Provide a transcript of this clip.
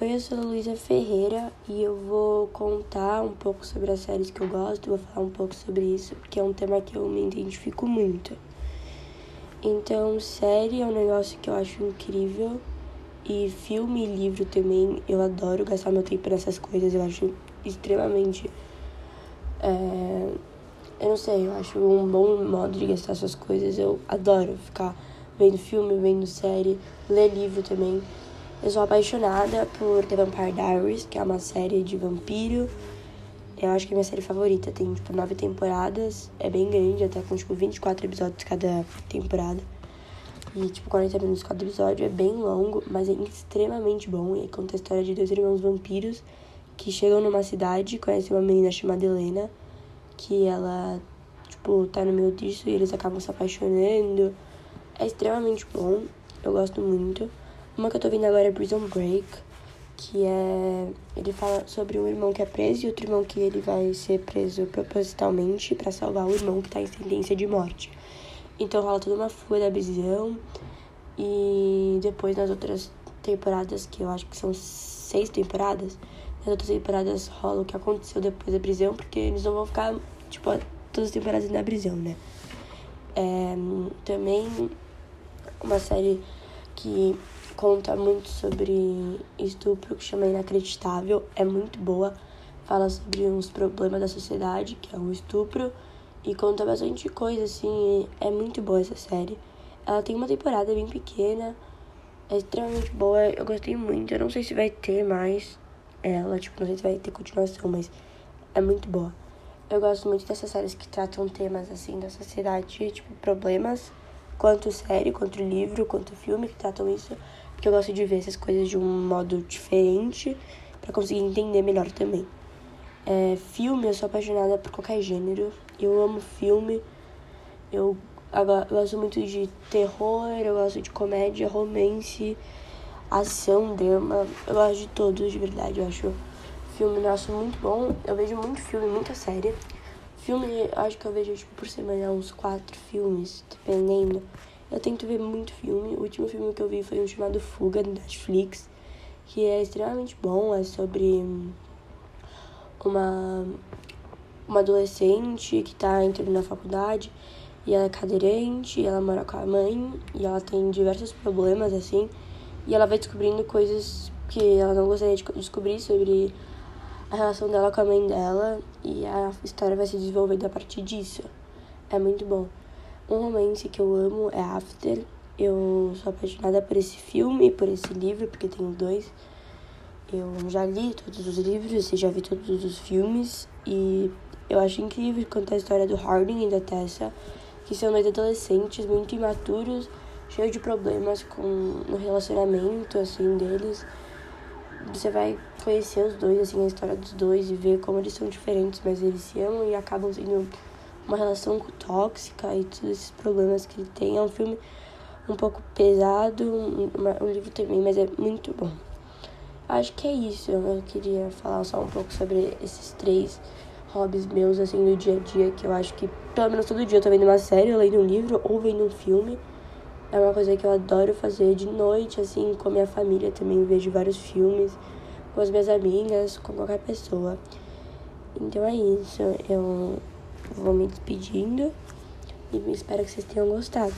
Oi, eu sou a Luísa Ferreira e eu vou contar um pouco sobre as séries que eu gosto, vou falar um pouco sobre isso, porque é um tema que eu me identifico muito. Então, série é um negócio que eu acho incrível e filme e livro também, eu adoro gastar meu tempo nessas coisas, eu acho extremamente. É, eu não sei, eu acho um bom modo de gastar essas coisas, eu adoro ficar vendo filme, vendo série, ler livro também. Eu sou apaixonada por The Vampire Diaries, que é uma série de vampiro. Eu acho que é minha série favorita. Tem, tipo, nove temporadas. É bem grande, até com, tipo, 24 episódios cada temporada. E, tipo, 40 minutos cada episódio. É bem longo, mas é extremamente bom. E conta a história de dois irmãos vampiros que chegam numa cidade conhecem uma menina chamada Helena. Que ela, tipo, tá no meio disso e eles acabam se apaixonando. É extremamente bom. Eu gosto muito. Uma que eu tô vendo agora é Prison Break, que é. Ele fala sobre um irmão que é preso e outro irmão que ele vai ser preso propositalmente para salvar o irmão que tá em sentença de morte. Então rola toda uma fuga da prisão. E depois nas outras temporadas, que eu acho que são seis temporadas, nas outras temporadas rola o que aconteceu depois da prisão, porque eles não vão ficar, tipo, todas as temporadas na prisão, né? É, também uma série que conta muito sobre estupro, que chama Inacreditável, é muito boa. Fala sobre uns problemas da sociedade, que é o estupro, e conta bastante coisa, assim. É muito boa essa série. Ela tem uma temporada bem pequena, é extremamente boa, eu gostei muito. Eu não sei se vai ter mais ela, tipo, não sei se vai ter continuação, mas é muito boa. Eu gosto muito dessas séries que tratam temas, assim, da sociedade, tipo, problemas, quanto série, quanto livro, quanto filme que tratam isso porque eu gosto de ver essas coisas de um modo diferente para conseguir entender melhor também. É, filme, eu sou apaixonada por qualquer gênero. Eu amo filme. Eu, eu gosto muito de terror, eu gosto de comédia, romance, ação, drama. Eu gosto de todos, de verdade. Eu acho filme, nosso muito bom. Eu vejo muito filme, muita série. Filme, acho que eu vejo tipo, por semana uns quatro filmes, dependendo. Eu tento ver muito filme. O último filme que eu vi foi um chamado Fuga, do Netflix, que é extremamente bom. É sobre uma, uma adolescente que está entrando na faculdade e ela é cadeirante, ela mora com a mãe e ela tem diversos problemas assim. E ela vai descobrindo coisas que ela não gostaria de descobrir sobre a relação dela com a mãe dela e a história vai se desenvolvendo a partir disso. É muito bom. Um romance que eu amo é After. Eu sou apaixonada por esse filme e por esse livro, porque tenho dois. Eu já li todos os livros e já vi todos os filmes. E eu acho incrível contar a história do Harding e da Tessa, que são dois adolescentes muito imaturos, cheios de problemas com no relacionamento assim deles. Você vai conhecer os dois, assim, a história dos dois e ver como eles são diferentes, mas eles se amam e acabam sendo uma relação tóxica e todos esses problemas que ele tem. É um filme um pouco pesado, um, um livro também, mas é muito bom. Acho que é isso. Eu queria falar só um pouco sobre esses três hobbies meus, assim, do dia a dia, que eu acho que pelo menos todo dia eu tô vendo uma série, lendo um livro ou vendo um filme. É uma coisa que eu adoro fazer de noite, assim, com a minha família também. Eu vejo vários filmes com as minhas amigas, com qualquer pessoa. Então é isso. Eu vou me despedindo e espero que vocês tenham gostado.